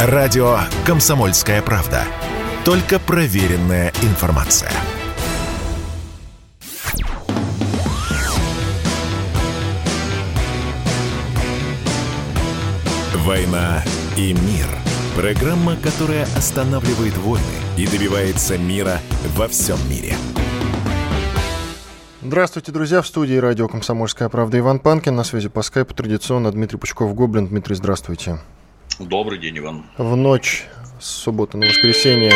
Радио «Комсомольская правда». Только проверенная информация. «Война и мир» – программа, которая останавливает войны и добивается мира во всем мире. Здравствуйте, друзья. В студии радио «Комсомольская правда» Иван Панкин. На связи по скайпу традиционно Дмитрий Пучков-Гоблин. Дмитрий, здравствуйте. Добрый день, Иван. В ночь с субботы на воскресенье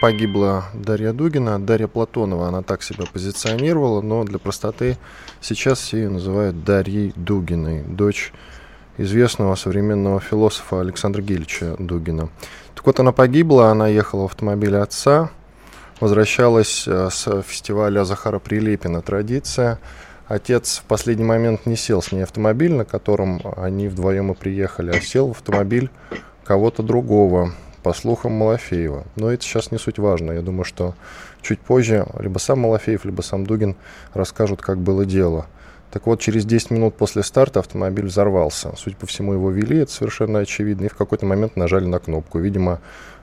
погибла Дарья Дугина. Дарья Платонова, она так себя позиционировала, но для простоты сейчас ее называют Дарьей Дугиной, дочь известного современного философа Александра Гильевича Дугина. Так вот, она погибла, она ехала в автомобиле отца, возвращалась э, с фестиваля Захара Прилепина «Традиция», Отец в последний момент не сел с ней автомобиль, на котором они вдвоем и приехали, а сел в автомобиль кого-то другого, по слухам Малафеева. Но это сейчас не суть важно. Я думаю, что чуть позже либо сам Малафеев, либо сам Дугин расскажут, как было дело. Так вот, через 10 минут после старта автомобиль взорвался. Судя по всему, его вели, это совершенно очевидно, и в какой-то момент нажали на кнопку. Видимо,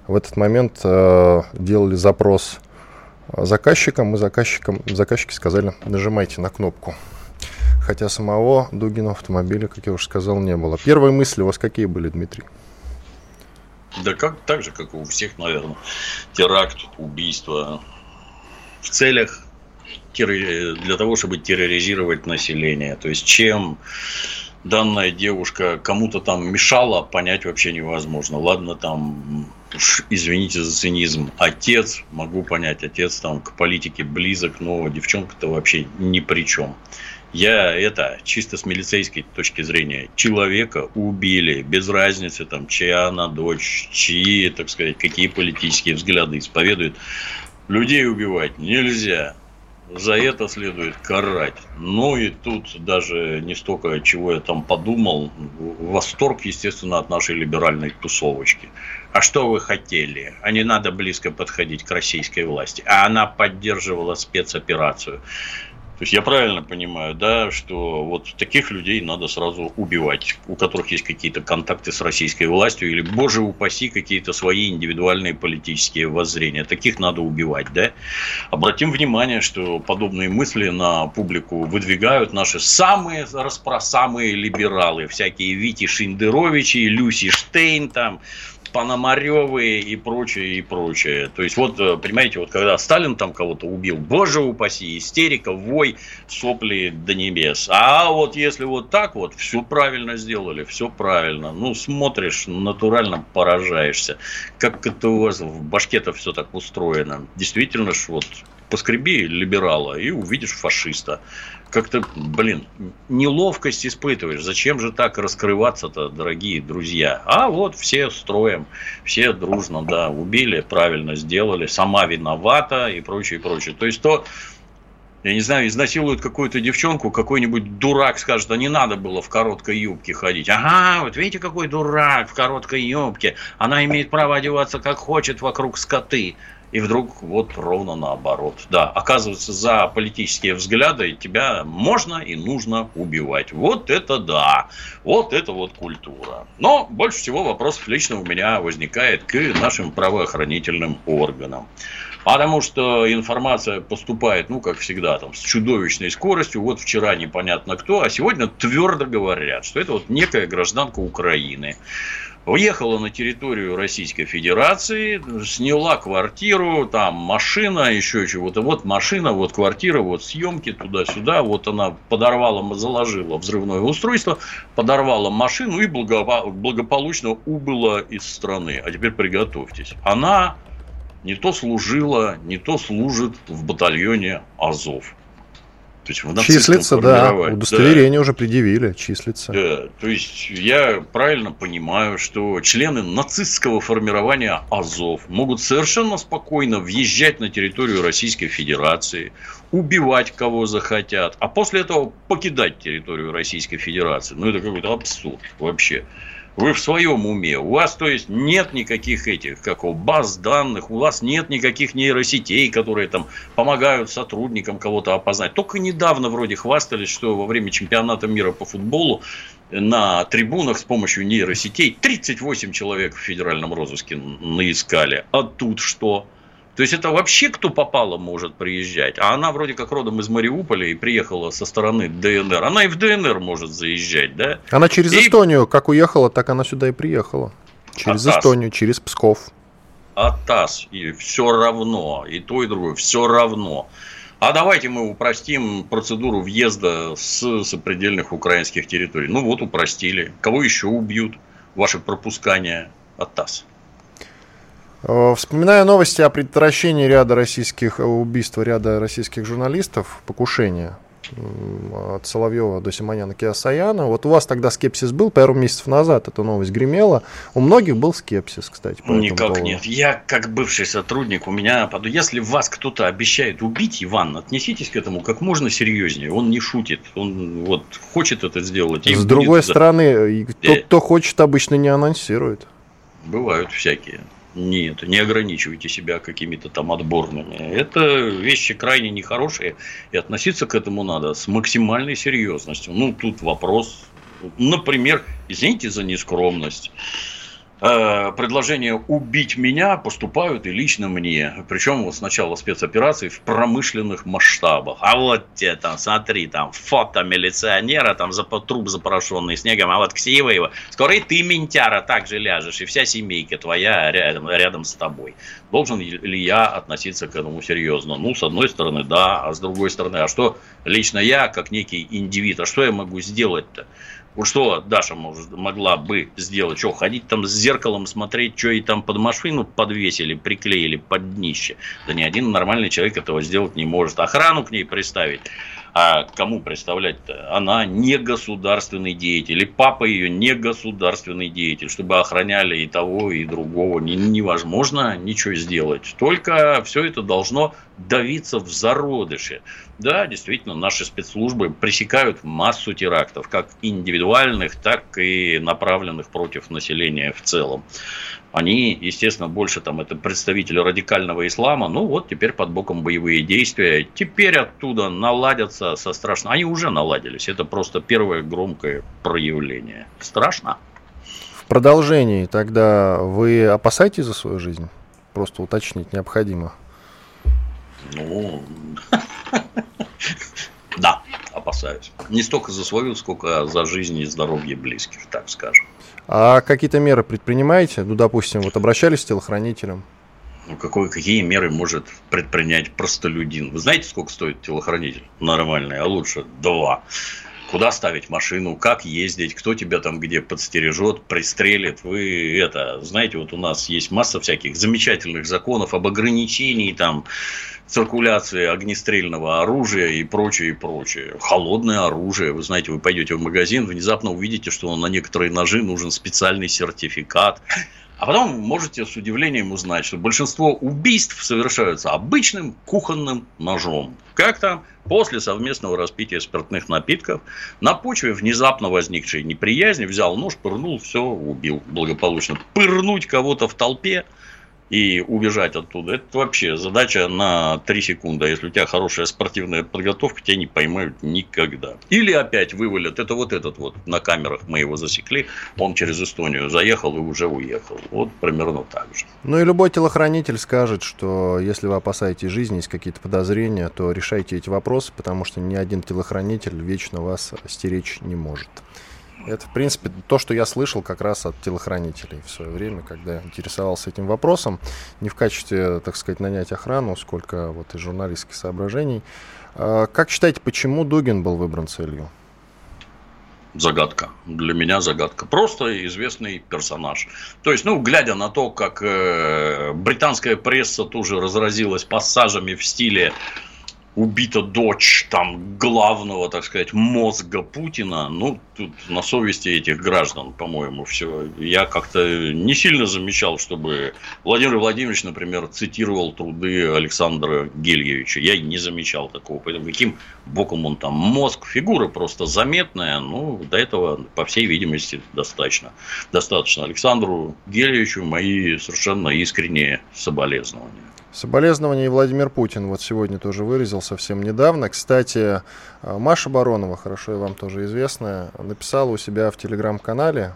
в этот момент э, делали запрос заказчикам, и заказчикам, заказчики сказали, нажимайте на кнопку. Хотя самого Дугина автомобиля, как я уже сказал, не было. Первые мысли у вас какие были, Дмитрий? Да как, так же, как и у всех, наверное. Теракт, убийство. В целях для того, чтобы терроризировать население. То есть, чем данная девушка кому-то там мешала, понять вообще невозможно. Ладно, там, извините за цинизм, отец, могу понять, отец там к политике близок, но девчонка-то вообще ни при чем. Я это чисто с милицейской точки зрения человека убили без разницы там чья она дочь, чьи, так сказать, какие политические взгляды исповедует. Людей убивать нельзя за это следует карать. Ну и тут даже не столько, чего я там подумал, восторг, естественно, от нашей либеральной тусовочки. А что вы хотели? А не надо близко подходить к российской власти. А она поддерживала спецоперацию. То есть я правильно понимаю, да, что вот таких людей надо сразу убивать, у которых есть какие-то контакты с российской властью или, боже упаси, какие-то свои индивидуальные политические воззрения. Таких надо убивать, да. Обратим внимание, что подобные мысли на публику выдвигают наши самые распро, самые либералы, всякие Вити Шиндеровичи, Люси Штейн там, Пономаревы и прочее, и прочее. То есть, вот, э, понимаете, вот когда Сталин там кого-то убил, боже упаси, истерика, вой, сопли до небес. А вот если вот так вот, все правильно сделали, все правильно. Ну, смотришь, натурально поражаешься. Как это у вас в башке-то все так устроено. Действительно ж вот поскреби либерала и увидишь фашиста. Как-то, блин, неловкость испытываешь. Зачем же так раскрываться-то, дорогие друзья? А вот все строим, все дружно, да, убили, правильно сделали, сама виновата и прочее, прочее. То есть то, я не знаю, изнасилуют какую-то девчонку, какой-нибудь дурак скажет, а не надо было в короткой юбке ходить. Ага, вот видите, какой дурак в короткой юбке. Она имеет право одеваться как хочет вокруг скоты. И вдруг вот ровно наоборот. Да, оказывается, за политические взгляды тебя можно и нужно убивать. Вот это да. Вот это вот культура. Но больше всего вопросов лично у меня возникает к нашим правоохранительным органам. Потому что информация поступает, ну, как всегда, там, с чудовищной скоростью. Вот вчера непонятно кто, а сегодня твердо говорят, что это вот некая гражданка Украины Уехала на территорию Российской Федерации, сняла квартиру, там машина, еще чего-то. Вот машина, вот квартира, вот съемки туда-сюда. Вот она подорвала, заложила взрывное устройство, подорвала машину и благополучно убыла из страны. А теперь приготовьтесь. Она не то служила, не то служит в батальоне Азов. То есть в числится, да, удостоверение да. уже предъявили, числится. Да, то есть я правильно понимаю, что члены нацистского формирования Азов могут совершенно спокойно въезжать на территорию Российской Федерации, убивать кого захотят, а после этого покидать территорию Российской Федерации. Ну, это какой-то абсурд вообще. Вы в своем уме. У вас, то есть, нет никаких этих, как у баз данных, у вас нет никаких нейросетей, которые там помогают сотрудникам кого-то опознать. Только недавно вроде хвастались, что во время чемпионата мира по футболу на трибунах с помощью нейросетей 38 человек в федеральном розыске наискали. А тут что? То есть это вообще кто попало может приезжать. А она вроде как родом из Мариуполя и приехала со стороны ДНР. Она и в ДНР может заезжать, да? Она через и... Эстонию как уехала, так она сюда и приехала. Через Атас. Эстонию, через Псков. Атас. И все равно. И то, и другое. Все равно. А давайте мы упростим процедуру въезда с сопредельных украинских территорий. Ну вот упростили. Кого еще убьют? Ваше пропускание от ТАСС. Э, вспоминая новости о предотвращении ряда российских э, убийств ряда российских журналистов, покушения от Соловьева до Симоняна Киасаяна. Вот у вас тогда скепсис был, пару месяцев назад эта новость гремела. У многих был скепсис, кстати. По Никак поводу. нет. Я, как бывший сотрудник, у меня, если вас кто-то обещает убить, Иван, отнеситесь к этому как можно серьезнее. Он не шутит. Он вот хочет это сделать. С другой будет... стороны, тот, кто хочет, обычно не анонсирует. Бывают всякие. Нет, не ограничивайте себя какими-то там отборными. Это вещи крайне нехорошие, и относиться к этому надо с максимальной серьезностью. Ну, тут вопрос, например, извините за нескромность. Э, предложения убить меня поступают и лично мне. Причем вот сначала спецоперации в промышленных масштабах. А вот тебе там, смотри, там фото милиционера, там за труп запорошенный снегом, а вот ксива его. Скоро и ты, ментяра, так же ляжешь, и вся семейка твоя рядом, рядом с тобой. Должен ли я относиться к этому серьезно? Ну, с одной стороны, да, а с другой стороны, а что лично я, как некий индивид, а что я могу сделать-то? Вот что Даша может, могла бы сделать? Что, ходить там с зеркалом, смотреть, что ей там под машину подвесили, приклеили под днище? Да ни один нормальный человек этого сделать не может. Охрану к ней приставить. А кому представлять-то? Она не государственный деятель. И папа ее не государственный деятель. Чтобы охраняли и того, и другого. Невозможно ничего сделать. Только все это должно давиться в зародыше. Да, действительно, наши спецслужбы пресекают массу терактов, как индивидуальных, так и направленных против населения в целом. Они, естественно, больше там это представители радикального ислама. Ну вот теперь под боком боевые действия. Теперь оттуда наладятся со страшно. Они уже наладились. Это просто первое громкое проявление. Страшно. В продолжении тогда вы опасаетесь за свою жизнь? Просто уточнить необходимо. Ну, да, опасаюсь. Не столько за свою, сколько за жизнь и здоровье близких, так скажем. А какие-то меры предпринимаете? Ну, допустим, вот обращались к телохранителям? Ну, какой, какие меры может предпринять простолюдин? Вы знаете, сколько стоит телохранитель нормальный, а лучше два? Куда ставить машину, как ездить, кто тебя там где подстережет, пристрелит. Вы это, знаете, вот у нас есть масса всяких замечательных законов об ограничении там циркуляции огнестрельного оружия и прочее, и прочее. Холодное оружие. Вы знаете, вы пойдете в магазин, внезапно увидите, что на некоторые ножи нужен специальный сертификат. А потом можете с удивлением узнать, что большинство убийств совершаются обычным кухонным ножом. Как там? После совместного распития спиртных напитков на почве внезапно возникшей неприязни взял нож, пырнул, все, убил благополучно. Пырнуть кого-то в толпе – и убежать оттуда. Это вообще задача на 3 секунды. А если у тебя хорошая спортивная подготовка, тебя не поймают никогда. Или опять вывалят. Это вот этот вот на камерах мы его засекли. Он через Эстонию заехал и уже уехал. Вот примерно так же. Ну и любой телохранитель скажет, что если вы опасаетесь жизни, есть какие-то подозрения, то решайте эти вопросы, потому что ни один телохранитель вечно вас стеречь не может. Это, в принципе, то, что я слышал как раз от телохранителей в свое время, когда интересовался этим вопросом. Не в качестве, так сказать, нанять охрану, сколько вот из журналистских соображений. А как считаете, почему Дугин был выбран целью? загадка. Для меня загадка. Просто известный персонаж. То есть, ну, глядя на то, как э, британская пресса тоже разразилась пассажами в стиле убита дочь там главного, так сказать, мозга Путина, ну, тут на совести этих граждан, по-моему, все. Я как-то не сильно замечал, чтобы Владимир Владимирович, например, цитировал труды Александра Гельевича. Я не замечал такого. Поэтому каким боком он там мозг, фигура просто заметная, ну, до этого, по всей видимости, достаточно. Достаточно Александру Гельевичу мои совершенно искренние соболезнования. Соболезнования и Владимир Путин вот сегодня тоже выразил совсем недавно. Кстати, Маша Баронова, хорошо и вам тоже известная, написала у себя в телеграм-канале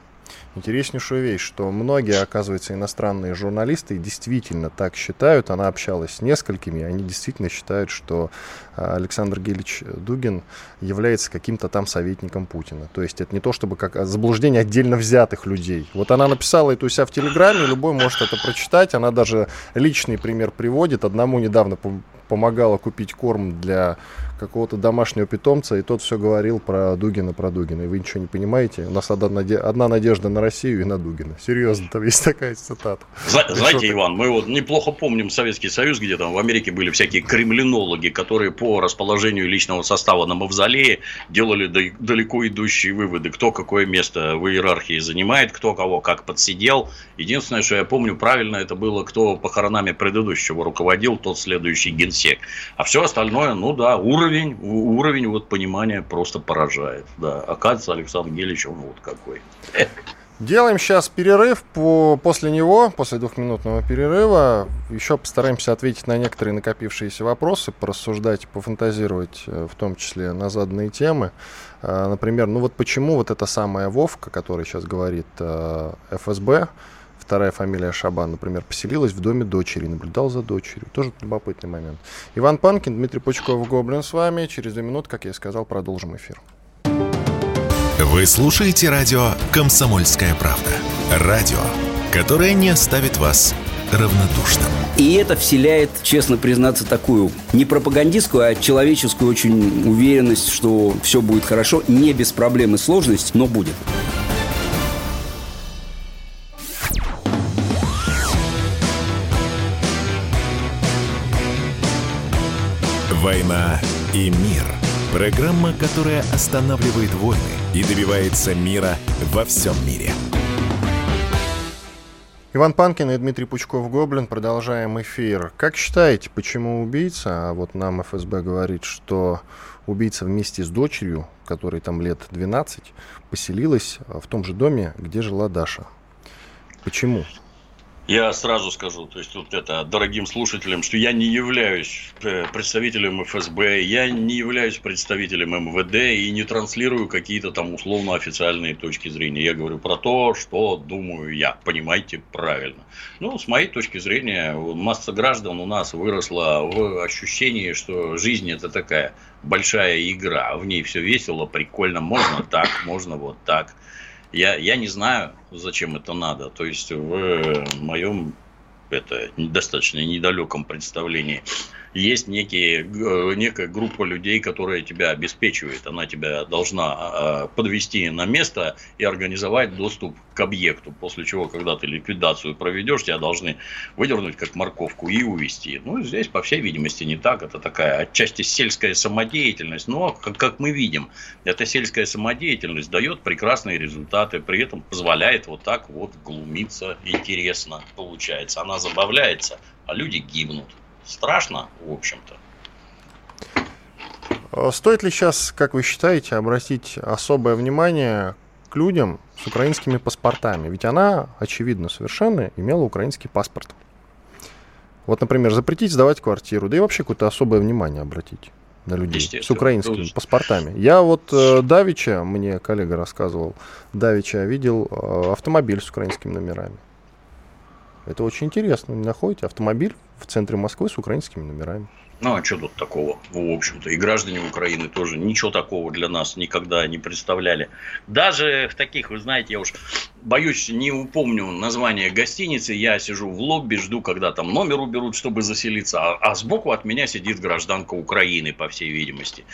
интереснейшую вещь, что многие, оказывается, иностранные журналисты действительно так считают. Она общалась с несколькими, они действительно считают, что а, Александр Гелич Дугин является каким-то там советником Путина. То есть это не то, чтобы как заблуждение отдельно взятых людей. Вот она написала это у себя в Телеграме, любой может это прочитать. Она даже личный пример приводит. Одному недавно помогала купить корм для какого-то домашнего питомца, и тот все говорил про Дугина, про Дугина. И вы ничего не понимаете. У нас одна, наде... одна надежда на Россию и на Дугина. Серьезно, там есть такая цитата. Зна- знаете, Иван, мы вот неплохо помним Советский Союз, где там в Америке были всякие кремлинологи, которые по расположению личного состава на мавзолее делали далеко идущие выводы, кто какое место в иерархии занимает, кто кого как подсидел. Единственное, что я помню правильно, это было, кто похоронами предыдущего руководил, тот следующий генсек. А все остальное, ну да, уровень уровень, уровень вот понимания просто поражает. Да, оказывается, Александр Гелич, вот какой. Делаем сейчас перерыв. По, после него, после двухминутного перерыва, еще постараемся ответить на некоторые накопившиеся вопросы, порассуждать, пофантазировать, э, в том числе на заданные темы. Э, например, ну вот почему вот эта самая Вовка, которая сейчас говорит э, ФСБ, вторая фамилия Шабан, например, поселилась в доме дочери, наблюдал за дочерью. Тоже любопытный момент. Иван Панкин, Дмитрий Пучков, Гоблин с вами. Через две минуты, как я и сказал, продолжим эфир. Вы слушаете радио «Комсомольская правда». Радио, которое не оставит вас равнодушным. И это вселяет, честно признаться, такую не пропагандистскую, а человеческую очень уверенность, что все будет хорошо, не без проблем и сложностей, но будет. «Война и мир». Программа, которая останавливает войны и добивается мира во всем мире. Иван Панкин и Дмитрий Пучков-Гоблин. Продолжаем эфир. Как считаете, почему убийца, а вот нам ФСБ говорит, что убийца вместе с дочерью, которой там лет 12, поселилась в том же доме, где жила Даша? Почему? Я сразу скажу, то есть вот это дорогим слушателям, что я не являюсь э, представителем ФСБ, я не являюсь представителем МВД и не транслирую какие-то там условно официальные точки зрения. Я говорю про то, что думаю я. Понимаете правильно. Ну, с моей точки зрения, масса граждан у нас выросла в ощущении, что жизнь это такая большая игра. В ней все весело, прикольно. Можно так, можно вот так. Я, я не знаю, зачем это надо. То есть в моем это достаточно недалеком представлении есть некие, некая группа людей, которая тебя обеспечивает. Она тебя должна а, подвести на место и организовать доступ к объекту. После чего, когда ты ликвидацию проведешь, тебя должны выдернуть как морковку и увести. Ну, здесь, по всей видимости, не так. Это такая отчасти сельская самодеятельность. Но, как мы видим, эта сельская самодеятельность дает прекрасные результаты. При этом позволяет вот так вот глумиться интересно получается. Она забавляется, а люди гибнут страшно, в общем-то. А стоит ли сейчас, как вы считаете, обратить особое внимание к людям с украинскими паспортами? Ведь она, очевидно, совершенно имела украинский паспорт. Вот, например, запретить сдавать квартиру, да и вообще какое-то особое внимание обратить на людей с украинскими паспортами. Я вот э, Давича, мне коллега рассказывал, Давича видел э, автомобиль с украинскими номерами. Это очень интересно. Вы находите автомобиль в центре Москвы с украинскими номерами. Ну, а что тут такого? В общем-то, и граждане Украины тоже ничего такого для нас никогда не представляли. Даже в таких, вы знаете, я уж боюсь, не упомню название гостиницы, я сижу в лобби, жду, когда там номер уберут, чтобы заселиться, а, а сбоку от меня сидит гражданка Украины, по всей видимости.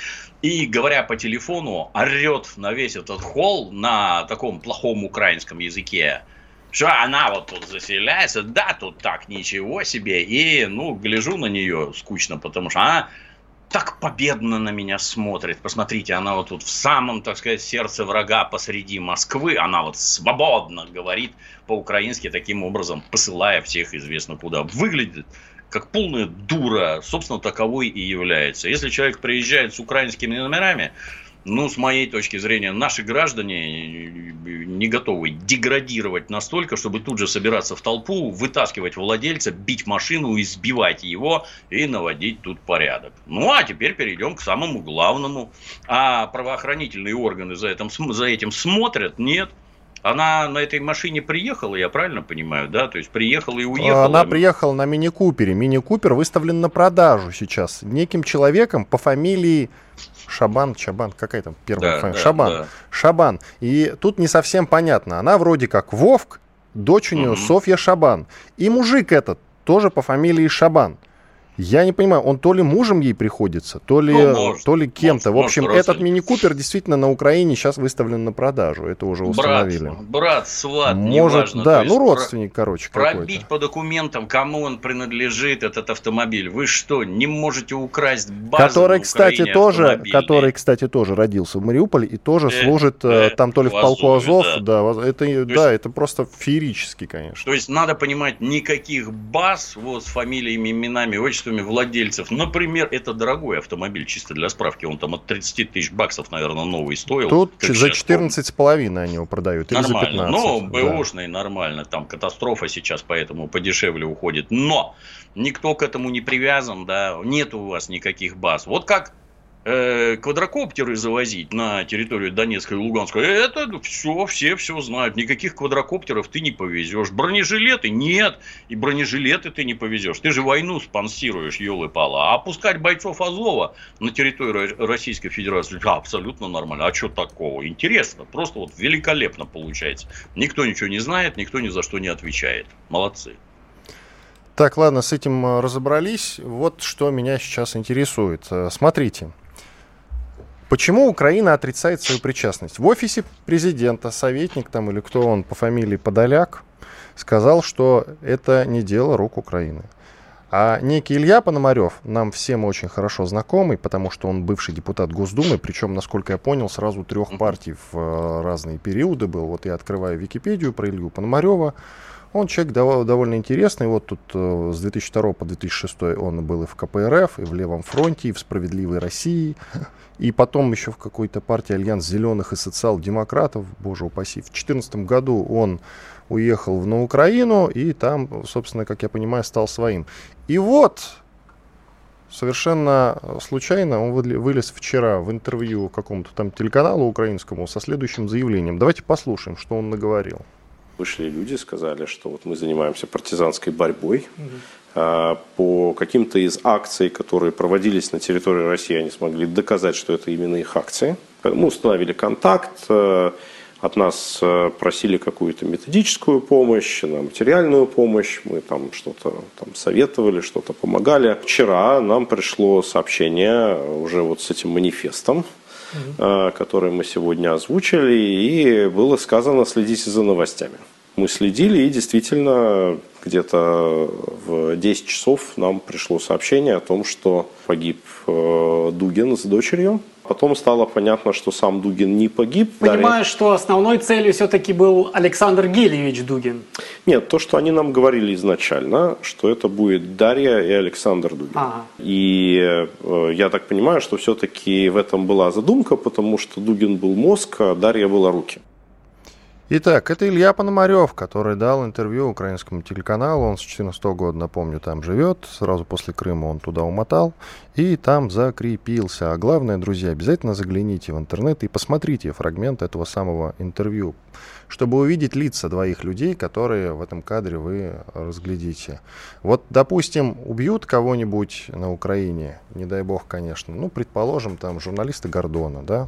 И, говоря по телефону, орет на весь этот холл на таком плохом украинском языке – что она вот тут заселяется, да, тут так, ничего себе, и, ну, гляжу на нее скучно, потому что она так победно на меня смотрит. Посмотрите, она вот тут в самом, так сказать, сердце врага посреди Москвы, она вот свободно говорит по-украински таким образом, посылая всех известно куда. Выглядит как полная дура, собственно, таковой и является. Если человек приезжает с украинскими номерами, ну, с моей точки зрения, наши граждане не готовы деградировать настолько, чтобы тут же собираться в толпу, вытаскивать владельца, бить машину, избивать его и наводить тут порядок. Ну, а теперь перейдем к самому главному. А правоохранительные органы за этим, за этим смотрят? Нет. Она на этой машине приехала, я правильно понимаю, да? То есть приехала и уехала. Она приехала на мини-купере. Мини-купер выставлен на продажу сейчас неким человеком по фамилии Шабан, Чабан, какая там первая да, фамилия? Да, Шабан. Да. Шабан. И тут не совсем понятно. Она вроде как Вовк, дочь у нее угу. Софья Шабан. И мужик этот тоже по фамилии Шабан. Я не понимаю, он то ли мужем ей приходится, то ли, ну, может, то ли кем-то. В общем, может, этот мини-купер действительно на Украине сейчас выставлен на продажу. Это уже установили. Брат, брат сват, Может, неважно. да, ну родственник, про- короче, Пробить по документам, кому он принадлежит, этот автомобиль. Вы что, не можете украсть базу который, кстати, тоже, Который, кстати, тоже родился в Мариуполе и тоже э, служит э, там то ли в полку Азов. Да, да это, то да, это просто феерически, конечно. То есть надо понимать, никаких баз вот с фамилиями, именами, отчествами количествами владельцев. Например, это дорогой автомобиль, чисто для справки. Он там от 30 тысяч баксов, наверное, новый стоил. Тут за 14 с половиной они его продают. Или нормально. За 15. Ну, бэушный да. нормально. Там катастрофа сейчас, поэтому подешевле уходит. Но никто к этому не привязан, да. Нет у вас никаких баз. Вот как э, квадрокоптеры завозить на территорию Донецкой и Луганской, это все, все все знают. Никаких квадрокоптеров ты не повезешь. Бронежилеты нет, и бронежилеты ты не повезешь. Ты же войну спонсируешь, елы-пала. А опускать бойцов Азова на территорию Российской Федерации, да, абсолютно нормально. А что такого? Интересно, просто вот великолепно получается. Никто ничего не знает, никто ни за что не отвечает. Молодцы. Так, ладно, с этим э, разобрались. Вот что меня сейчас интересует. Э, смотрите, Почему Украина отрицает свою причастность? В офисе президента советник там или кто он по фамилии Подоляк сказал, что это не дело рук Украины. А некий Илья Пономарев, нам всем очень хорошо знакомый, потому что он бывший депутат Госдумы, причем, насколько я понял, сразу трех партий в э, разные периоды был. Вот я открываю Википедию про Илью Пономарева. Он человек довольно интересный. Вот тут э, с 2002 по 2006 он был и в КПРФ, и в Левом фронте, и в Справедливой России. И потом еще в какой-то партии Альянс Зеленых и Социал-демократов, боже упаси. В 2014 году он уехал на Украину и там, собственно, как я понимаю, стал своим. И вот совершенно случайно он вылез вчера в интервью какому-то там телеканалу украинскому со следующим заявлением. Давайте послушаем, что он наговорил. Вышли люди, сказали, что вот мы занимаемся партизанской борьбой. Угу. По каким-то из акций, которые проводились на территории России, они смогли доказать, что это именно их акции. Мы установили контакт, э, от нас э, просили какую-то методическую помощь, материальную помощь, мы там что-то там советовали, что-то помогали. Вчера нам пришло сообщение уже вот с этим манифестом, угу. который мы сегодня озвучили, и было сказано «следите за новостями». Мы следили, и действительно где-то в 10 часов нам пришло сообщение о том, что погиб э, Дугин с дочерью. Потом стало понятно, что сам Дугин не погиб. Понимаю, Дарья... что основной целью все-таки был Александр Гелевич Дугин. Нет, то, что они нам говорили изначально, что это будет Дарья и Александр Дугин. Ага. И э, я так понимаю, что все-таки в этом была задумка, потому что Дугин был мозг, а Дарья была руки. Итак, это Илья Пономарев, который дал интервью украинскому телеканалу. Он с 2014 года, напомню, там живет. Сразу после Крыма он туда умотал и там закрепился. А главное, друзья, обязательно загляните в интернет и посмотрите фрагмент этого самого интервью, чтобы увидеть лица двоих людей, которые в этом кадре вы разглядите. Вот, допустим, убьют кого-нибудь на Украине, не дай бог, конечно, ну, предположим, там, журналисты Гордона, да,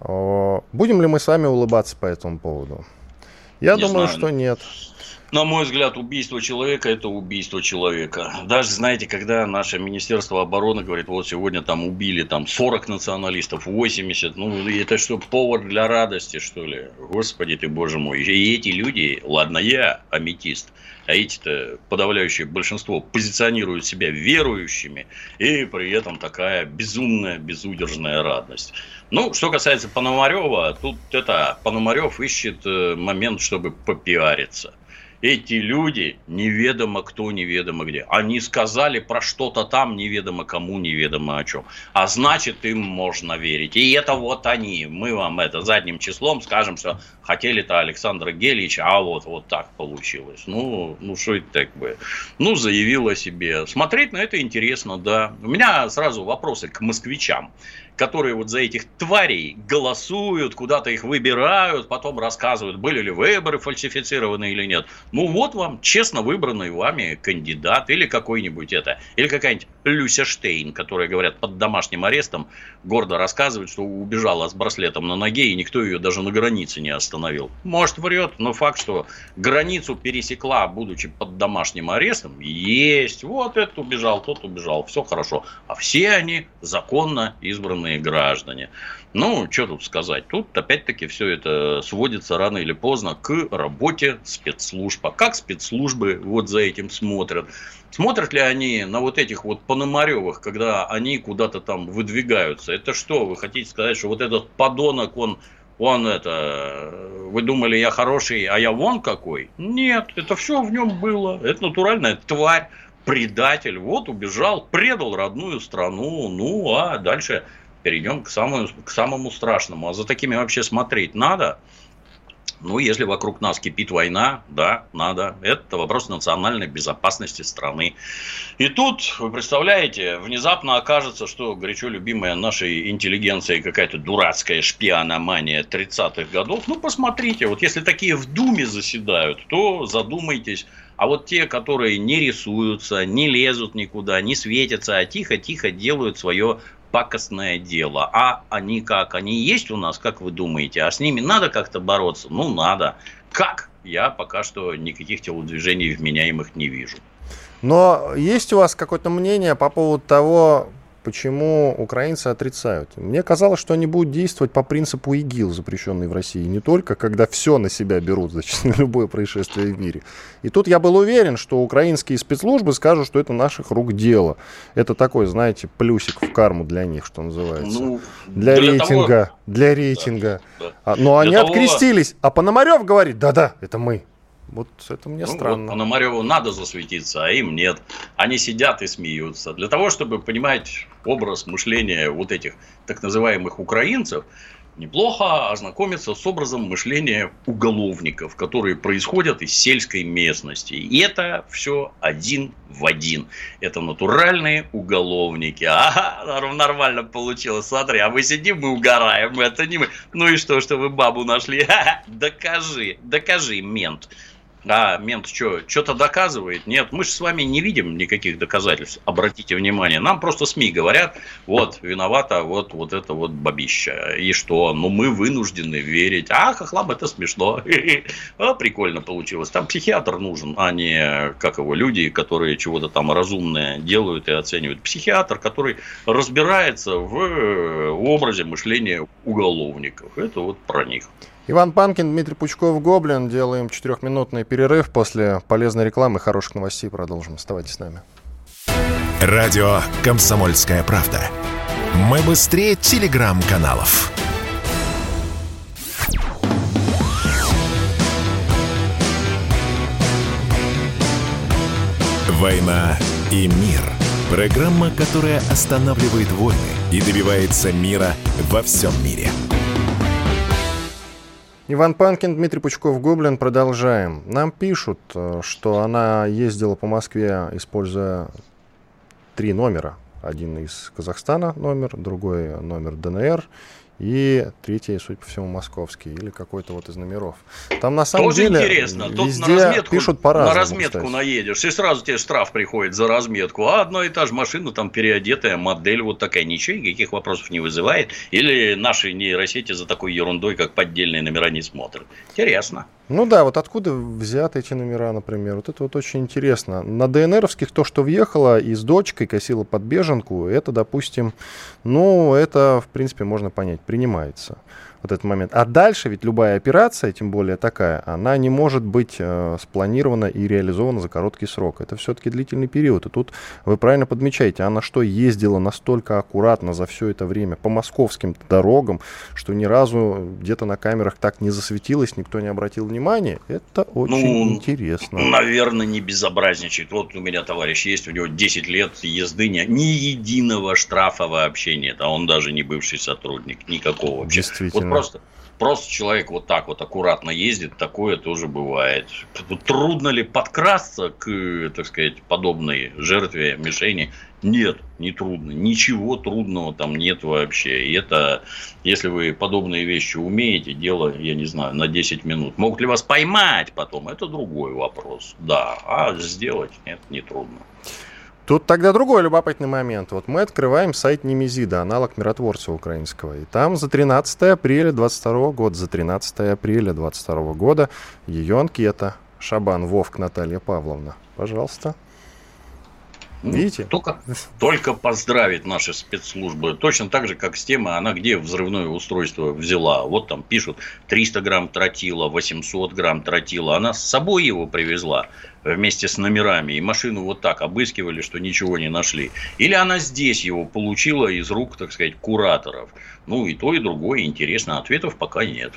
Будем ли мы с вами улыбаться по этому поводу? Я не думаю, знаю. что нет. На мой взгляд, убийство человека – это убийство человека. Даже, знаете, когда наше Министерство обороны говорит, вот сегодня там убили там 40 националистов, 80, ну это что, повод для радости, что ли? Господи ты, боже мой. И эти люди, ладно, я аметист, а эти-то подавляющее большинство позиционируют себя верующими, и при этом такая безумная, безудержная радость. Ну, что касается Пономарева, тут это Пономарев ищет э, момент, чтобы попиариться. Эти люди неведомо кто, неведомо где. Они сказали про что-то там, неведомо кому, неведомо о чем. А значит, им можно верить. И это вот они. Мы вам это задним числом скажем, что хотели-то Александра Гелич, а вот, вот так получилось. Ну, ну что это так бы? Ну, заявил о себе. Смотреть на это интересно, да. У меня сразу вопросы к москвичам которые вот за этих тварей голосуют, куда-то их выбирают, потом рассказывают, были ли выборы фальсифицированы или нет. Ну вот вам честно выбранный вами кандидат или какой-нибудь это, или какая-нибудь Люся Штейн, которая, говорят, под домашним арестом гордо рассказывает, что убежала с браслетом на ноге, и никто ее даже на границе не остановил. Может, врет, но факт, что границу пересекла, будучи под домашним арестом, есть. Вот этот убежал, тот убежал, все хорошо. А все они законно избранные граждане. Ну, что тут сказать? Тут, опять-таки, все это сводится рано или поздно к работе спецслужб. А как спецслужбы вот за этим смотрят? Смотрят ли они на вот этих вот Пономаревых, когда они куда-то там выдвигаются? Это что, вы хотите сказать, что вот этот подонок, он он это, вы думали, я хороший, а я вон какой? Нет, это все в нем было. Это натуральная тварь, предатель. Вот убежал, предал родную страну. Ну, а дальше перейдем к самому, к самому страшному. А за такими вообще смотреть надо? Ну, если вокруг нас кипит война, да, надо. Это вопрос национальной безопасности страны. И тут, вы представляете, внезапно окажется, что горячо любимая нашей интеллигенцией какая-то дурацкая шпиономания 30-х годов. Ну, посмотрите, вот если такие в Думе заседают, то задумайтесь. А вот те, которые не рисуются, не лезут никуда, не светятся, а тихо-тихо делают свое пакостное дело. А они как? Они есть у нас, как вы думаете? А с ними надо как-то бороться? Ну, надо. Как? Я пока что никаких телодвижений вменяемых не вижу. Но есть у вас какое-то мнение по поводу того, почему украинцы отрицают. Мне казалось, что они будут действовать по принципу ИГИЛ, запрещенный в России, не только когда все на себя берут, значит, на любое происшествие в мире. И тут я был уверен, что украинские спецслужбы скажут, что это наших рук дело. Это такой, знаете, плюсик в карму для них, что называется. Ну, для, для рейтинга. Того... Для рейтинга. Да, да. А, но для они того... открестились. А Пономарев говорит, да-да, это мы. Вот это мне ну, странно. Вот Пономареву надо засветиться, а им нет. Они сидят и смеются. Для того, чтобы понимать образ мышления вот этих так называемых украинцев, неплохо ознакомиться с образом мышления уголовников, которые происходят из сельской местности. И это все один в один. Это натуральные уголовники. Ага, нормально получилось. Смотри, а мы сидим, мы угораем. Это не мы. Ну и что, что вы бабу нашли? Докажи, докажи, мент. А мент что, что-то доказывает? Нет, мы же с вами не видим никаких доказательств. Обратите внимание, нам просто СМИ говорят, вот, виновата вот, вот это вот бабища. И что? Ну, мы вынуждены верить. А, хохлам, это смешно. Прикольно получилось. Там психиатр нужен, а не, как его, люди, которые чего-то там разумное делают и оценивают. Психиатр, который разбирается в образе мышления уголовников. Это вот про них. Иван Панкин, Дмитрий Пучков, Гоблин. Делаем четырехминутный перерыв. После полезной рекламы хороших новостей продолжим. Оставайтесь с нами. Радио «Комсомольская правда». Мы быстрее телеграм-каналов. «Война и мир» – программа, которая останавливает войны и добивается мира во всем мире – Иван Панкин, Дмитрий Пучков, Гоблин. Продолжаем. Нам пишут, э, что она ездила по Москве, используя три номера. Один из Казахстана номер, другой номер ДНР и третий, судя по всему, московский или какой-то вот из номеров. Там на самом Тоже деле интересно. Тут везде на разметку, пишут по На разметку кстати. наедешь, и сразу тебе штраф приходит за разметку. А одна и та же машина, там переодетая модель вот такая, ничего, никаких вопросов не вызывает. Или наши нейросети за такой ерундой, как поддельные номера, не смотрят. Интересно. Ну да, вот откуда взяты эти номера, например. Вот это вот очень интересно. На ДНРовских то, что въехало и с дочкой косило под беженку, это, допустим, ну, это, в принципе, можно понять, принимается вот этот момент. А дальше ведь любая операция, тем более такая, она не может быть э, спланирована и реализована за короткий срок. Это все-таки длительный период. И тут вы правильно подмечаете, она что, ездила настолько аккуратно за все это время по московским дорогам, что ни разу где-то на камерах так не засветилась, никто не обратил внимания это очень ну, интересно. Наверное, не безобразничает. Вот у меня товарищ есть, у него 10 лет езды, ни, ни единого штрафа вообще нет, а он даже не бывший сотрудник, никакого вообще. Действительно. Вот просто Просто человек вот так вот аккуратно ездит, такое тоже бывает. Трудно ли подкрасться к, так сказать, подобной жертве, мишени? Нет, не трудно. Ничего трудного там нет вообще. И это, если вы подобные вещи умеете, дело, я не знаю, на 10 минут. Могут ли вас поймать потом? Это другой вопрос. Да, а сделать нет, не трудно. Тут тогда другой любопытный момент. Вот мы открываем сайт Немезида, аналог миротворца украинского. И там за 13 апреля 22 года, за 13 апреля 22 года ее анкета. Шабан Вовк Наталья Павловна. Пожалуйста. Ну, Видите? Только, только поздравить наши спецслужбы. Точно так же, как с темой, она где взрывное устройство взяла. Вот там пишут 300 грамм тротила, 800 грамм тротила. Она с собой его привезла вместе с номерами. И машину вот так обыскивали, что ничего не нашли. Или она здесь его получила из рук, так сказать, кураторов. Ну, и то, и другое интересно. Ответов пока нет.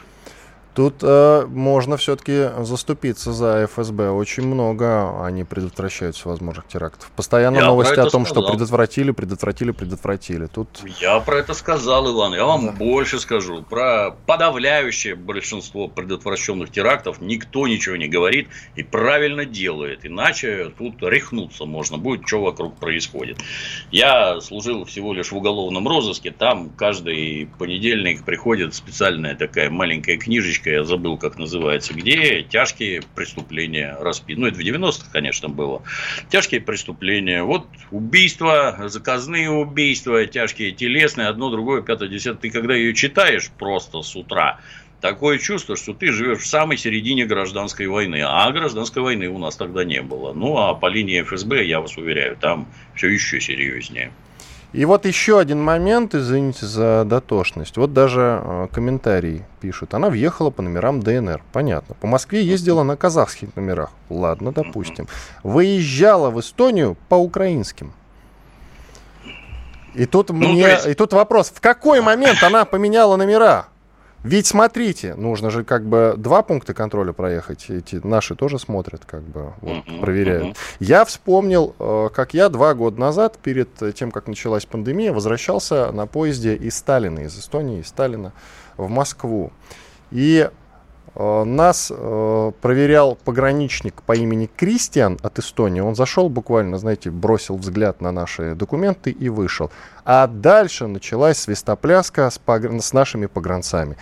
Тут э, можно все-таки заступиться за ФСБ. Очень много они предотвращают всевозможных терактов. Постоянно я новости о том, сказал. что предотвратили, предотвратили, предотвратили. Тут... Я про это сказал, Иван. Я вам да. больше скажу. Про подавляющее большинство предотвращенных терактов никто ничего не говорит и правильно делает. Иначе тут рехнуться можно будет, что вокруг происходит. Я служил всего лишь в уголовном розыске. Там каждый понедельник приходит специальная такая маленькая книжечка книжка, я забыл, как называется, где тяжкие преступления расписаны. Ну, это в 90-х, конечно, было. Тяжкие преступления. Вот убийства, заказные убийства, тяжкие телесные, одно, другое, пятое, десятое. Ты когда ее читаешь просто с утра, такое чувство, что ты живешь в самой середине гражданской войны. А гражданской войны у нас тогда не было. Ну, а по линии ФСБ, я вас уверяю, там все еще серьезнее. И вот еще один момент, извините за дотошность. Вот даже э, комментарий пишут. Она въехала по номерам ДНР. Понятно. По Москве ездила на казахских номерах. Ладно, допустим. Выезжала в Эстонию по украинским. И тут, ну, мне, есть... и тут вопрос, в какой момент она поменяла номера? Ведь смотрите, нужно же как бы два пункта контроля проехать. Эти наши тоже смотрят, как бы вот, uh-huh, проверяют. Uh-huh. Я вспомнил, э, как я два года назад, перед тем, как началась пандемия, возвращался на поезде из Сталина, из Эстонии, из Сталина в Москву. И нас э, проверял пограничник по имени Кристиан от Эстонии. Он зашел буквально, знаете, бросил взгляд на наши документы и вышел. А дальше началась свистопляска с, погр... с нашими погранцами.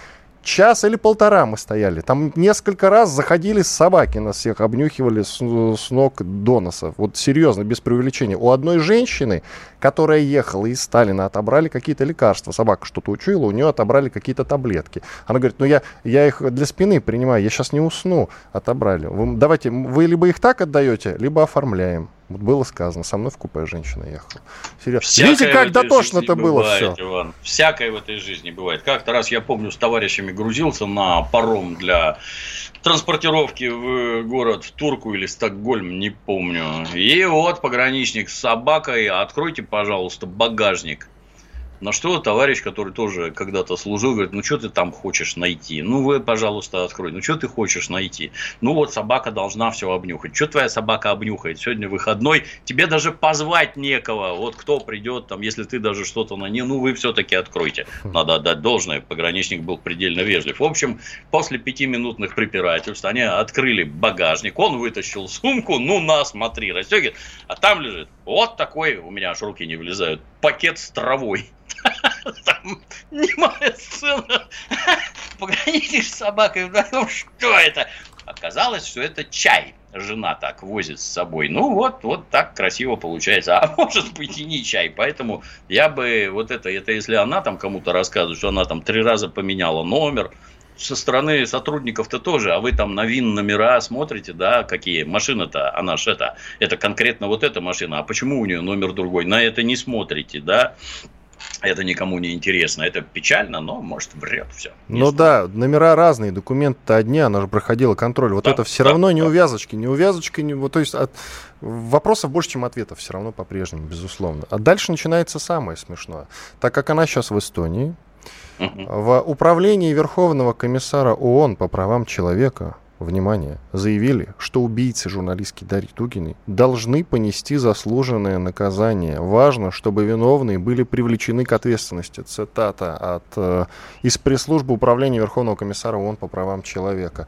Час или полтора мы стояли. Там несколько раз заходили собаки, нас всех обнюхивали с, с ног до носа. Вот серьезно, без преувеличения. У одной женщины, которая ехала из Сталина, отобрали какие-то лекарства. Собака что-то учуяла, у нее отобрали какие-то таблетки. Она говорит, ну я, я их для спины принимаю, я сейчас не усну. Отобрали. Вы, давайте, вы либо их так отдаете, либо оформляем. Вот было сказано, со мной в купе женщина ехала. Серьезно. Видите, как дотошно-то было все. Иван. Всякое в этой жизни бывает. Как-то раз, я помню, с товарищами грузился на паром для транспортировки в город, в Турку или Стокгольм, не помню. И вот пограничник с собакой, откройте, пожалуйста, багажник. На что товарищ, который тоже когда-то служил, говорит, ну что ты там хочешь найти? Ну вы, пожалуйста, открой. Ну что ты хочешь найти? Ну вот собака должна все обнюхать. Что твоя собака обнюхает? Сегодня выходной. Тебе даже позвать некого. Вот кто придет, там, если ты даже что-то на не, ну вы все-таки откройте. Надо отдать должное. Пограничник был предельно вежлив. В общем, после пятиминутных препирательств они открыли багажник. Он вытащил сумку. Ну на, смотри, расстегивает. А там лежит вот такой, у меня аж руки не влезают, пакет с травой. Там немая сцена. Пограничник с собакой вдвоем. Что это? Оказалось, что это чай. Жена так возит с собой. Ну вот, вот так красиво получается. А может быть и не чай. Поэтому я бы вот это, это если она там кому-то рассказывает, что она там три раза поменяла номер, со стороны сотрудников-то тоже, а вы там на ВИН номера смотрите, да, какие машина-то, она ж это, это конкретно вот эта машина, а почему у нее номер другой? На это не смотрите, да, это никому не интересно. Это печально, но, может, врет все. Ну да, номера разные, документы одни, она же проходила контроль. Вот да, это все да, равно да. не увязочки, не увязочки, не, вот, то есть от, вопросов больше, чем ответов все равно по-прежнему, безусловно. А дальше начинается самое смешное. Так как она сейчас в Эстонии, в управлении Верховного комиссара ООН по правам человека внимание, заявили, что убийцы журналистки Дарьи Дугиной должны понести заслуженное наказание. Важно, чтобы виновные были привлечены к ответственности. Цитата от э, из пресс-службы Управления Верховного комиссара ООН по правам человека.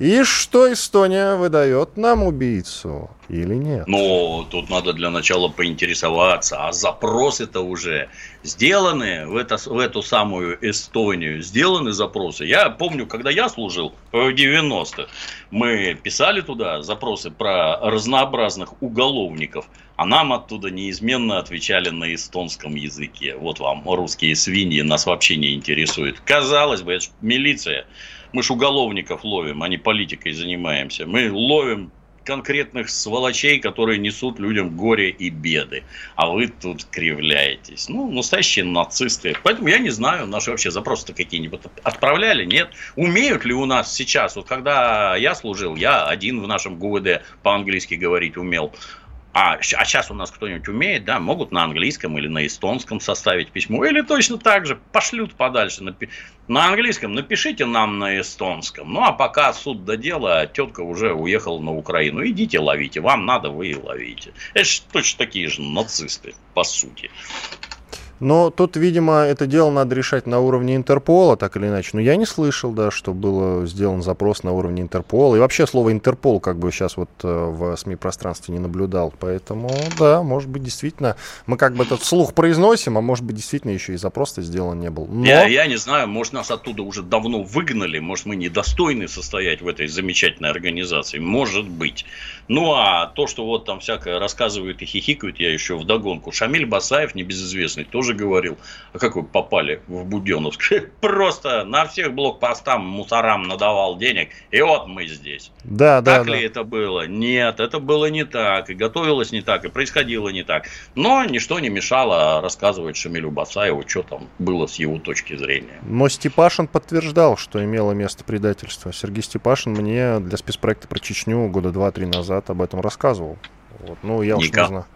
И что Эстония выдает нам убийцу или нет? Ну, тут надо для начала поинтересоваться, а запросы-то уже сделаны в, это, в эту самую Эстонию, сделаны запросы. Я помню, когда я служил в 90-х, мы писали туда запросы про разнообразных уголовников, а нам оттуда неизменно отвечали на эстонском языке. Вот вам русские свиньи, нас вообще не интересует. Казалось бы, это милиция. Мы ж уголовников ловим, а не политикой занимаемся. Мы ловим конкретных сволочей, которые несут людям горе и беды. А вы тут кривляетесь. Ну, настоящие нацисты. Поэтому я не знаю, наши вообще запросы-то какие-нибудь отправляли, нет? Умеют ли у нас сейчас, вот когда я служил, я один в нашем ГУВД по-английски говорить умел. А, а сейчас у нас кто-нибудь умеет, да, могут на английском или на эстонском составить письмо, или точно так же пошлют подальше. На, на английском напишите нам на эстонском. Ну, а пока суд до дела, тетка уже уехала на Украину. Идите ловите, вам надо, вы и ловите. Это точно такие же нацисты, по сути. Но тут, видимо, это дело надо решать на уровне Интерпола, так или иначе. Но я не слышал, да, что был сделан запрос на уровне Интерпола. И вообще слово Интерпол как бы сейчас вот э, в СМИ-пространстве не наблюдал. Поэтому, да, может быть, действительно, мы как бы этот слух произносим, а может быть, действительно еще и запрос-то сделан не был. Но... Я, я не знаю, может, нас оттуда уже давно выгнали, может, мы недостойны состоять в этой замечательной организации. Может быть. Ну, а то, что вот там всякое рассказывают и хихикают, я еще вдогонку. Шамиль Басаев, небезызвестный, тоже говорил. А как вы попали в Буденновск? Просто на всех блокпостам мусорам надавал денег, и вот мы здесь. Да, да, так да. ли это было? Нет, это было не так, и готовилось не так, и происходило не так. Но ничто не мешало рассказывать Шамилю Басаеву, что там было с его точки зрения. Но Степашин подтверждал, что имело место предательство. Сергей Степашин мне для спецпроекта про Чечню года два-три назад об этом рассказывал. Вот. Ну, я Никак. уж не знаю.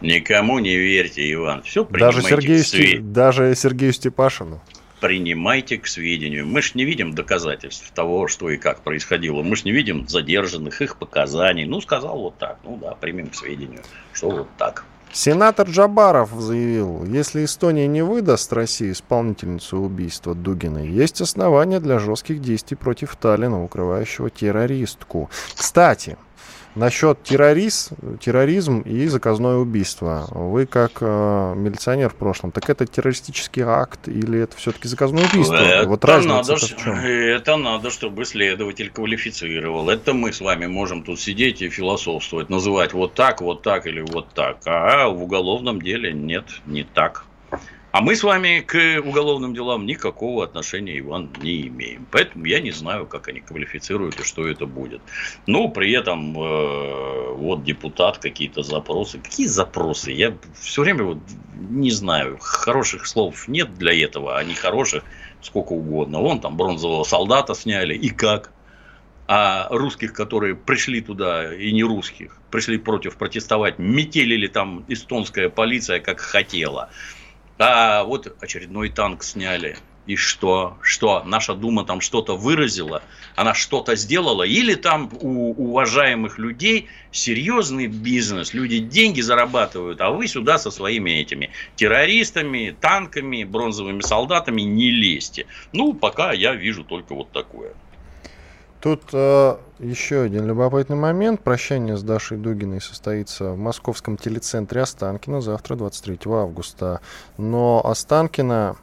Никому не верьте, Иван. Все даже Сергею, Сте... даже Сергею Степашину. Принимайте к сведению. Мы ж не видим доказательств того, что и как происходило. Мы ж не видим задержанных, их показаний. Ну, сказал вот так. Ну да, примем к сведению, что вот так. Сенатор Джабаров заявил, если Эстония не выдаст России исполнительницу убийства Дугиной, есть основания для жестких действий против Таллина, укрывающего террористку. Кстати, Насчет террориз, терроризм и заказное убийство. Вы как э, милиционер в прошлом, так это террористический акт или это все-таки заказное убийство? Это вот разница надо, в чем? Это надо, чтобы следователь квалифицировал. Это мы с вами можем тут сидеть и философствовать, называть вот так, вот так или вот так. А в уголовном деле нет, не так. А мы с вами к уголовным делам никакого отношения, Иван, не имеем. Поэтому я не знаю, как они квалифицируют и что это будет. Но при этом э, вот депутат, какие-то запросы. Какие запросы? Я все время вот не знаю. Хороших слов нет для этого, а не хороших сколько угодно. Вон там бронзового солдата сняли. И как? а русских, которые пришли туда, и не русских, пришли против протестовать, метелили там эстонская полиция, как хотела. А вот очередной танк сняли. И что? Что? Наша Дума там что-то выразила? Она что-то сделала? Или там у уважаемых людей серьезный бизнес? Люди деньги зарабатывают, а вы сюда со своими этими террористами, танками, бронзовыми солдатами не лезьте. Ну, пока я вижу только вот такое. Тут э, еще один любопытный момент. Прощание с Дашей Дугиной состоится в московском телецентре Останкино завтра, 23 августа. Но Останкино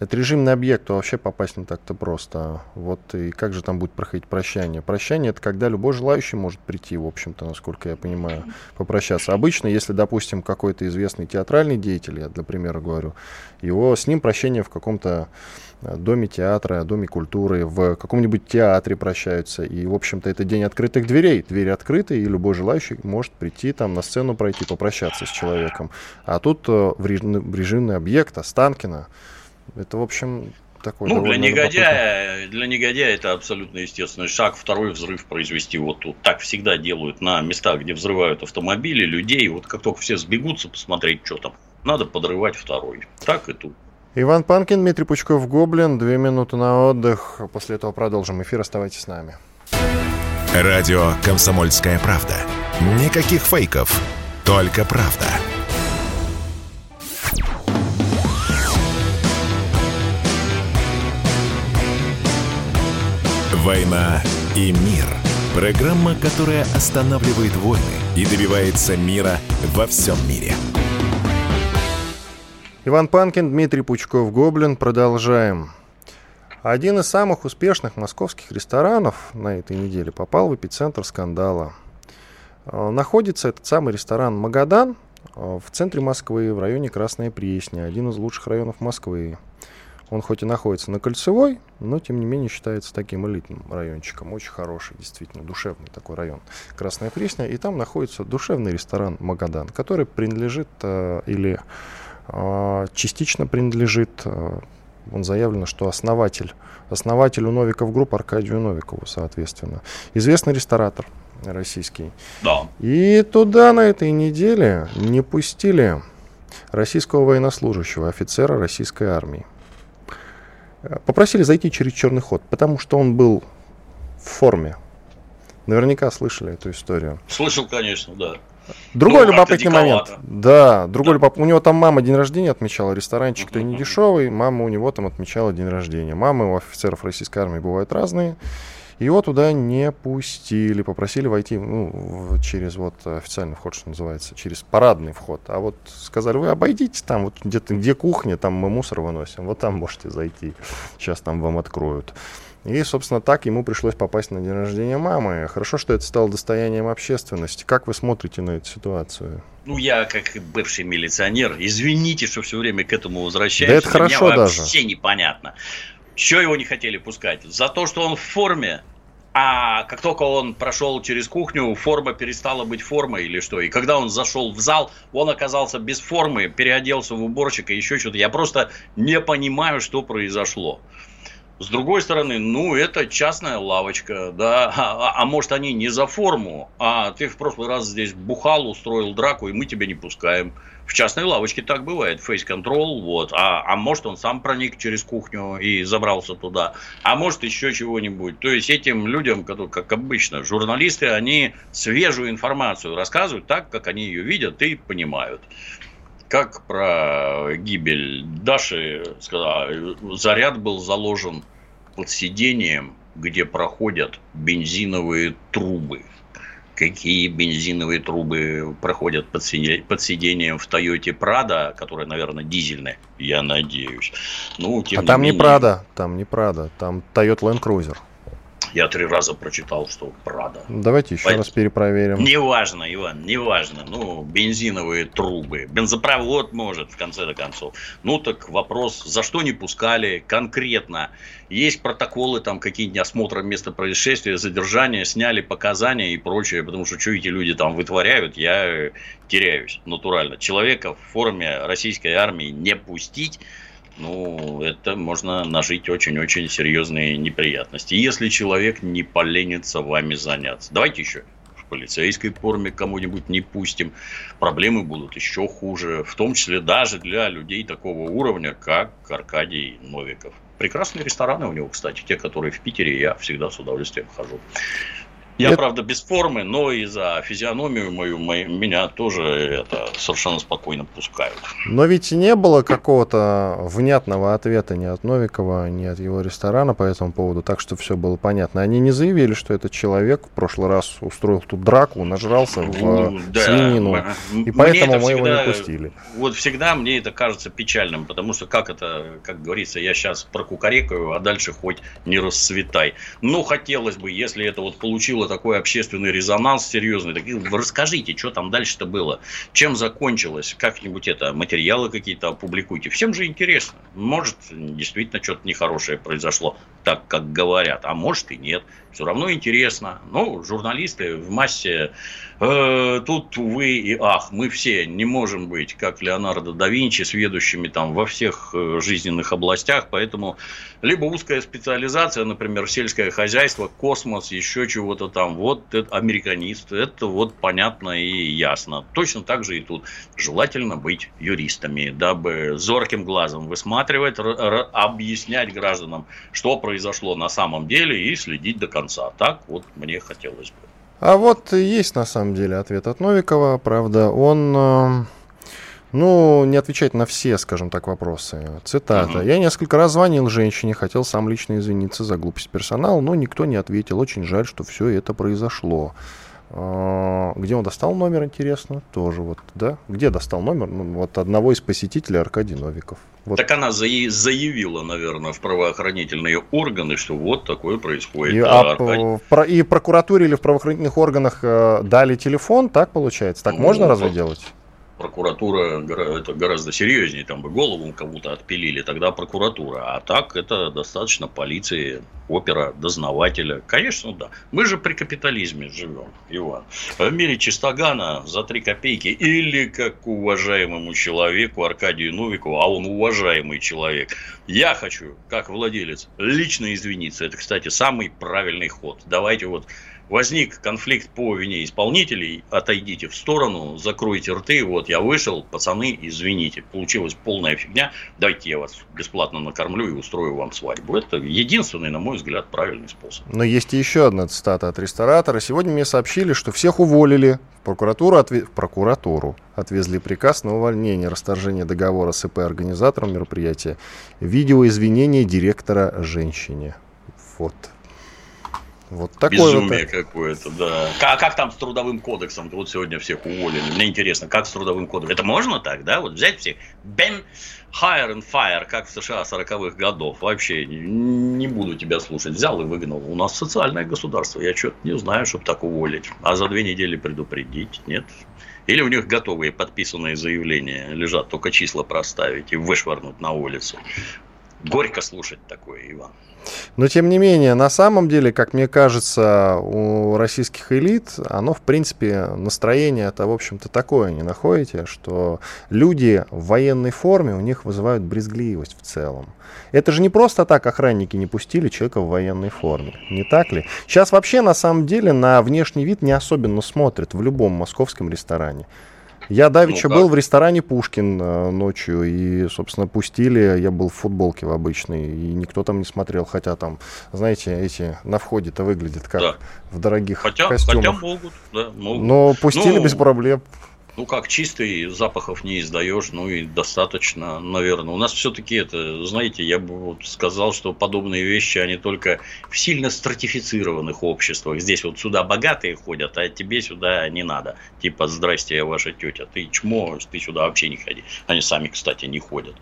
это режимный объект, то вообще попасть не так-то просто. Вот и как же там будет проходить прощание? Прощание это когда любой желающий может прийти, в общем-то, насколько я понимаю, попрощаться. Обычно, если, допустим, какой-то известный театральный деятель, я для примера говорю, его с ним прощение в каком-то доме театра, доме культуры, в каком-нибудь театре прощаются. И, в общем-то, это день открытых дверей. Двери открыты, и любой желающий может прийти там на сцену, пройти, попрощаться с человеком. А тут э, в режимный объект Останкино. Это, в общем, такой ну, для негодяя, для негодяя это абсолютно естественный шаг. Второй взрыв произвести вот тут. Так всегда делают на местах, где взрывают автомобили, людей. Вот как только все сбегутся посмотреть, что там, надо подрывать второй. Так и тут. Иван Панкин, Дмитрий Пучков, Гоблин. Две минуты на отдых. После этого продолжим эфир. Оставайтесь с нами. Радио «Комсомольская правда». Никаких фейков, только правда. «Война и мир» – программа, которая останавливает войны и добивается мира во всем мире. Иван Панкин, Дмитрий Пучков, Гоблин. Продолжаем. Один из самых успешных московских ресторанов на этой неделе попал в эпицентр скандала. Э, находится этот самый ресторан «Магадан» э, в центре Москвы, в районе Красная Пресня, один из лучших районов Москвы. Он хоть и находится на Кольцевой, но тем не менее считается таким элитным райончиком. Очень хороший, действительно, душевный такой район. Красная Пресня. И там находится душевный ресторан «Магадан», который принадлежит э, частично принадлежит э, он заявлено, что основатель, основателю Novikov Group Аркадию Новикову, соответственно. Известный ресторатор российский. Да. И туда на этой неделе не пустили российского военнослужащего, офицера российской армии. Попросили зайти через черный ход, потому что он был в форме. Наверняка слышали эту историю. Слышал, конечно, да. Другой ну, любопытный момент. Да, другой да. Любоп... У него там мама день рождения отмечала, ресторанчик-то не дешевый, мама у него там отмечала день рождения. Мамы у офицеров российской армии бывают разные. Его туда не пустили, попросили войти ну, через вот официальный вход, что называется, через парадный вход. А вот сказали, вы обойдите там, вот где-то, где кухня, там мы мусор выносим, вот там можете зайти, сейчас там вам откроют. И, собственно, так ему пришлось попасть на день рождения мамы. Хорошо, что это стало достоянием общественности. Как вы смотрите на эту ситуацию? Ну, я как бывший милиционер, извините, что все время к этому возвращаюсь. Да это хорошо Мне даже. вообще непонятно. Что его не хотели пускать? За то, что он в форме, а как только он прошел через кухню, форма перестала быть формой или что? И когда он зашел в зал, он оказался без формы, переоделся в уборщика, еще что-то. Я просто не понимаю, что произошло. С другой стороны, ну, это частная лавочка, да, а, а, а может они не за форму, а ты в прошлый раз здесь бухал, устроил драку, и мы тебя не пускаем. В частной лавочке так бывает, фейс-контрол, вот, а, а может он сам проник через кухню и забрался туда, а может еще чего-нибудь. То есть этим людям, как обычно, журналисты, они свежую информацию рассказывают так, как они ее видят и понимают как про гибель Даши сказала, заряд был заложен под сиденьем, где проходят бензиновые трубы. Какие бензиновые трубы проходят под, сиденьем в Тойоте Прада, которая, наверное, дизельная, я надеюсь. Ну, а не там менее... не Прада, там не Прада, там Toyota Land Cruiser. Я три раза прочитал, что Прада. Давайте еще Поэтому... раз перепроверим. Неважно, Иван, неважно. Ну, бензиновые трубы. Бензопровод может, в конце концов. Ну, так вопрос, за что не пускали конкретно? Есть протоколы, там какие-нибудь осмотра места происшествия, задержания, сняли показания и прочее. Потому что что эти люди там вытворяют, я теряюсь натурально. Человека в форме российской армии не пустить – ну, это можно нажить очень-очень серьезные неприятности. Если человек не поленится вами заняться. Давайте еще в полицейской форме кому-нибудь не пустим. Проблемы будут еще хуже. В том числе даже для людей такого уровня, как Аркадий Новиков. Прекрасные рестораны у него, кстати, те, которые в Питере, я всегда с удовольствием хожу. Я, это... правда, без формы, но и за физиономию мою, мою меня тоже это совершенно спокойно пускают. Но ведь не было какого-то внятного ответа ни от Новикова, ни от его ресторана по этому поводу, так что все было понятно. Они не заявили, что этот человек в прошлый раз устроил тут драку, нажрался в ну, да, свинину, и поэтому мы всегда, его не пустили. Вот всегда мне это кажется печальным, потому что, как это, как говорится, я сейчас прокукарекаю, а дальше хоть не расцветай. Но хотелось бы, если это вот получилось такой общественный резонанс серьезный. Так, расскажите, что там дальше-то было, чем закончилось, как-нибудь это, материалы какие-то опубликуйте. Всем же интересно. Может, действительно что-то нехорошее произошло, так как говорят, а может и нет. Все равно интересно. Ну, журналисты в массе Э, тут, увы и ах, мы все не можем быть, как Леонардо да Винчи, сведущими там во всех э, жизненных областях, поэтому либо узкая специализация, например, сельское хозяйство, космос, еще чего-то там вот это американист, это вот понятно и ясно. Точно так же и тут. Желательно быть юристами, дабы зорким глазом высматривать, объяснять гражданам, что произошло на самом деле и следить до конца. Так вот мне хотелось бы. А вот есть на самом деле ответ от Новикова, правда, он э, ну, не отвечать на все, скажем так, вопросы. Цитата. «Я несколько раз звонил женщине, хотел сам лично извиниться за глупость персонала, но никто не ответил. Очень жаль, что все это произошло». А, где он достал номер, интересно? Тоже вот, да? Где достал номер? Ну, вот одного из посетителей Аркадий Новиков. Вот. Так она заявила, наверное, в правоохранительные органы, что вот такое происходит. И, а, Аркадий... и прокуратуре или в правоохранительных органах э, дали телефон, так получается? Так ну, можно разве делать? Прокуратура это гораздо серьезнее, там бы голову кому-то отпилили, тогда прокуратура. А так это достаточно полиции, опера, дознавателя. Конечно, да. Мы же при капитализме живем, Иван. В мире чистогана за три копейки или как уважаемому человеку Аркадию Новикову, а он уважаемый человек. Я хочу, как владелец, лично извиниться. Это, кстати, самый правильный ход. Давайте вот возник конфликт по вине исполнителей, отойдите в сторону, закройте рты, вот я вышел, пацаны, извините, получилась полная фигня, дайте я вас бесплатно накормлю и устрою вам свадьбу. Это единственный, на мой взгляд, правильный способ. Но есть еще одна цитата от ресторатора. Сегодня мне сообщили, что всех уволили. В прокуратуру, отве... в прокуратуру отвезли приказ на увольнение, расторжение договора с ИП организатором мероприятия, видеоизвинение директора женщине. Вот. Вот такое Безумие вот какое-то, да. Как, как там с трудовым кодексом? Вот сегодня всех уволили. Мне интересно, как с трудовым кодексом? Это можно так, да? Вот взять всех, бен, hire and fire, как в США 40-х годов. Вообще не буду тебя слушать. Взял и выгнал. У нас социальное государство. Я что-то не знаю, чтобы так уволить. А за две недели предупредить? Нет. Или у них готовые подписанные заявления лежат, только числа проставить и вышвырнуть на улицу. Горько слушать такое, Иван. Но тем не менее, на самом деле, как мне кажется, у российских элит, оно, в принципе, настроение это, в общем-то, такое, не находите, что люди в военной форме у них вызывают брезгливость в целом. Это же не просто так охранники не пустили человека в военной форме, не так ли? Сейчас вообще, на самом деле, на внешний вид не особенно смотрят в любом московском ресторане. Я давеча ну, был в ресторане Пушкин э, ночью, и, собственно, пустили, я был в футболке в обычной, и никто там не смотрел, хотя там, знаете, эти на входе-то выглядят как да. в дорогих хотя, костюмах. Хотя могут, да, могут. Но пустили ну, без проблем. Ну, как чистый, запахов не издаешь, ну и достаточно, наверное. У нас все-таки это, знаете, я бы вот сказал, что подобные вещи, они только в сильно стратифицированных обществах. Здесь вот сюда богатые ходят, а тебе сюда не надо. Типа, здрасте, я ваша тетя, ты чмо, ты сюда вообще не ходи. Они сами, кстати, не ходят.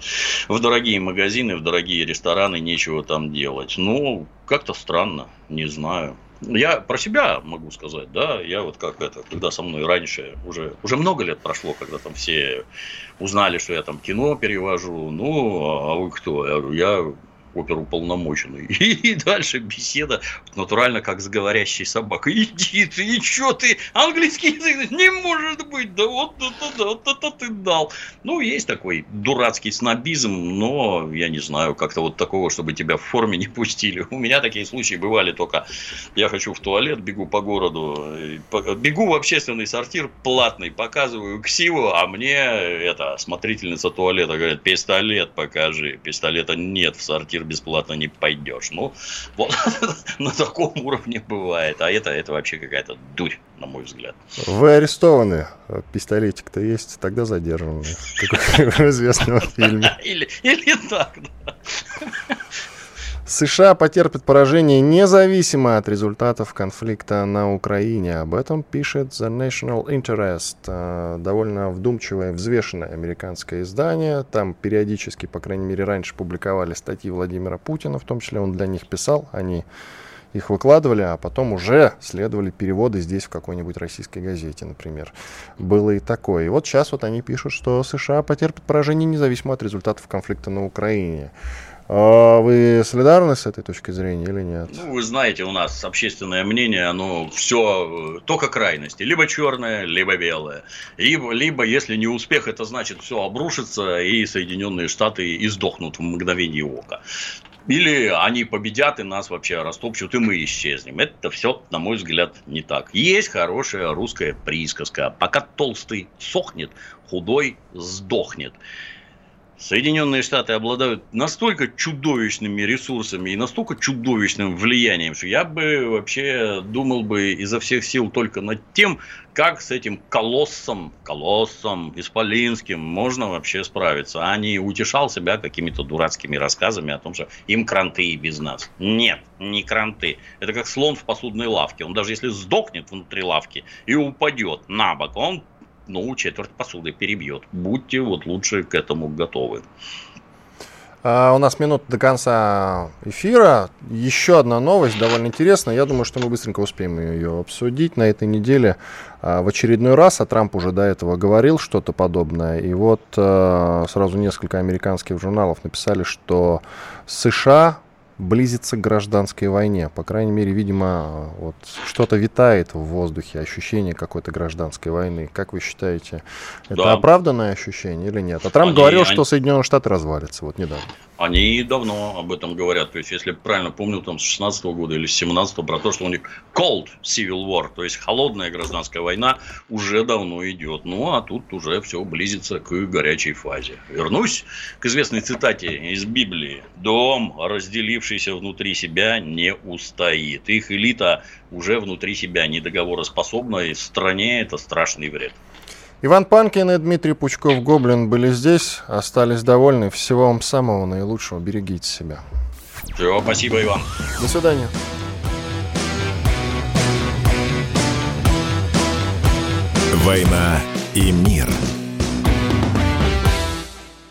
В дорогие магазины, в дорогие рестораны нечего там делать. Ну, как-то странно, не знаю. Я про себя могу сказать, да, я вот как это, когда со мной раньше, уже, уже много лет прошло, когда там все узнали, что я там кино перевожу, ну, а вы кто? Я я оперуполномоченный. И дальше беседа натурально как с говорящей собакой. Иди ты, и что ты, английский язык не может быть, да вот это, да, вот это ты дал. Ну, есть такой дурацкий снобизм, но я не знаю, как-то вот такого, чтобы тебя в форме не пустили. У меня такие случаи бывали только, я хочу в туалет, бегу по городу, бегу в общественный сортир платный, показываю ксиву, а мне это смотрительница туалета говорит, пистолет покажи, пистолета нет в сортир бесплатно не пойдешь. Ну, вот на таком уровне бывает. А это, это вообще какая-то дурь, на мой взгляд. Вы арестованы. Пистолетик-то есть, тогда задержаны. Как в известном фильме. Или, или так, да. США потерпит поражение независимо от результатов конфликта на Украине. Об этом пишет The National Interest, э, довольно вдумчивое, взвешенное американское издание. Там периодически, по крайней мере, раньше публиковали статьи Владимира Путина, в том числе он для них писал, они их выкладывали, а потом уже следовали переводы здесь в какой-нибудь российской газете, например. Было и такое. И вот сейчас вот они пишут, что США потерпит поражение независимо от результатов конфликта на Украине. А вы солидарны с этой точки зрения или нет? Ну, вы знаете, у нас общественное мнение, оно все только крайности. Либо черное, либо белое. Либо, либо, если не успех, это значит все обрушится, и Соединенные Штаты издохнут в мгновение ока Или они победят и нас вообще растопчут, и мы исчезнем. Это все, на мой взгляд, не так. Есть хорошая русская присказка. Пока толстый сохнет, худой сдохнет. Соединенные Штаты обладают настолько чудовищными ресурсами и настолько чудовищным влиянием, что я бы вообще думал бы изо всех сил только над тем, как с этим колоссом, колоссом исполинским можно вообще справиться, а не утешал себя какими-то дурацкими рассказами о том, что им кранты и без нас. Нет, не кранты. Это как слон в посудной лавке. Он даже если сдохнет внутри лавки и упадет на бок, он ну, четверть посуды перебьет. Будьте вот лучше к этому готовы. А у нас минут до конца эфира. Еще одна новость, довольно интересная. Я думаю, что мы быстренько успеем ее обсудить на этой неделе. А, в очередной раз, а Трамп уже до этого говорил что-то подобное. И вот а, сразу несколько американских журналов написали, что США близится к гражданской войне. По крайней мере, видимо, вот что-то витает в воздухе, ощущение какой-то гражданской войны. Как вы считаете, это да. оправданное ощущение или нет? А Трамп они, говорил, они... что Соединенные Штаты развалятся, вот недавно. Они давно об этом говорят. То есть, если правильно помню, там с 16 -го года или с 17 про то, что у них cold civil war, то есть холодная гражданская война уже давно идет. Ну, а тут уже все близится к горячей фазе. Вернусь к известной цитате из Библии. Дом, разделившийся внутри себя, не устоит. Их элита уже внутри себя недоговороспособна, и стране это страшный вред. Иван Панкин и Дмитрий Пучков-Гоблин были здесь, остались довольны. Всего вам самого наилучшего. Берегите себя. Все, спасибо, Иван. До свидания. «Война и мир».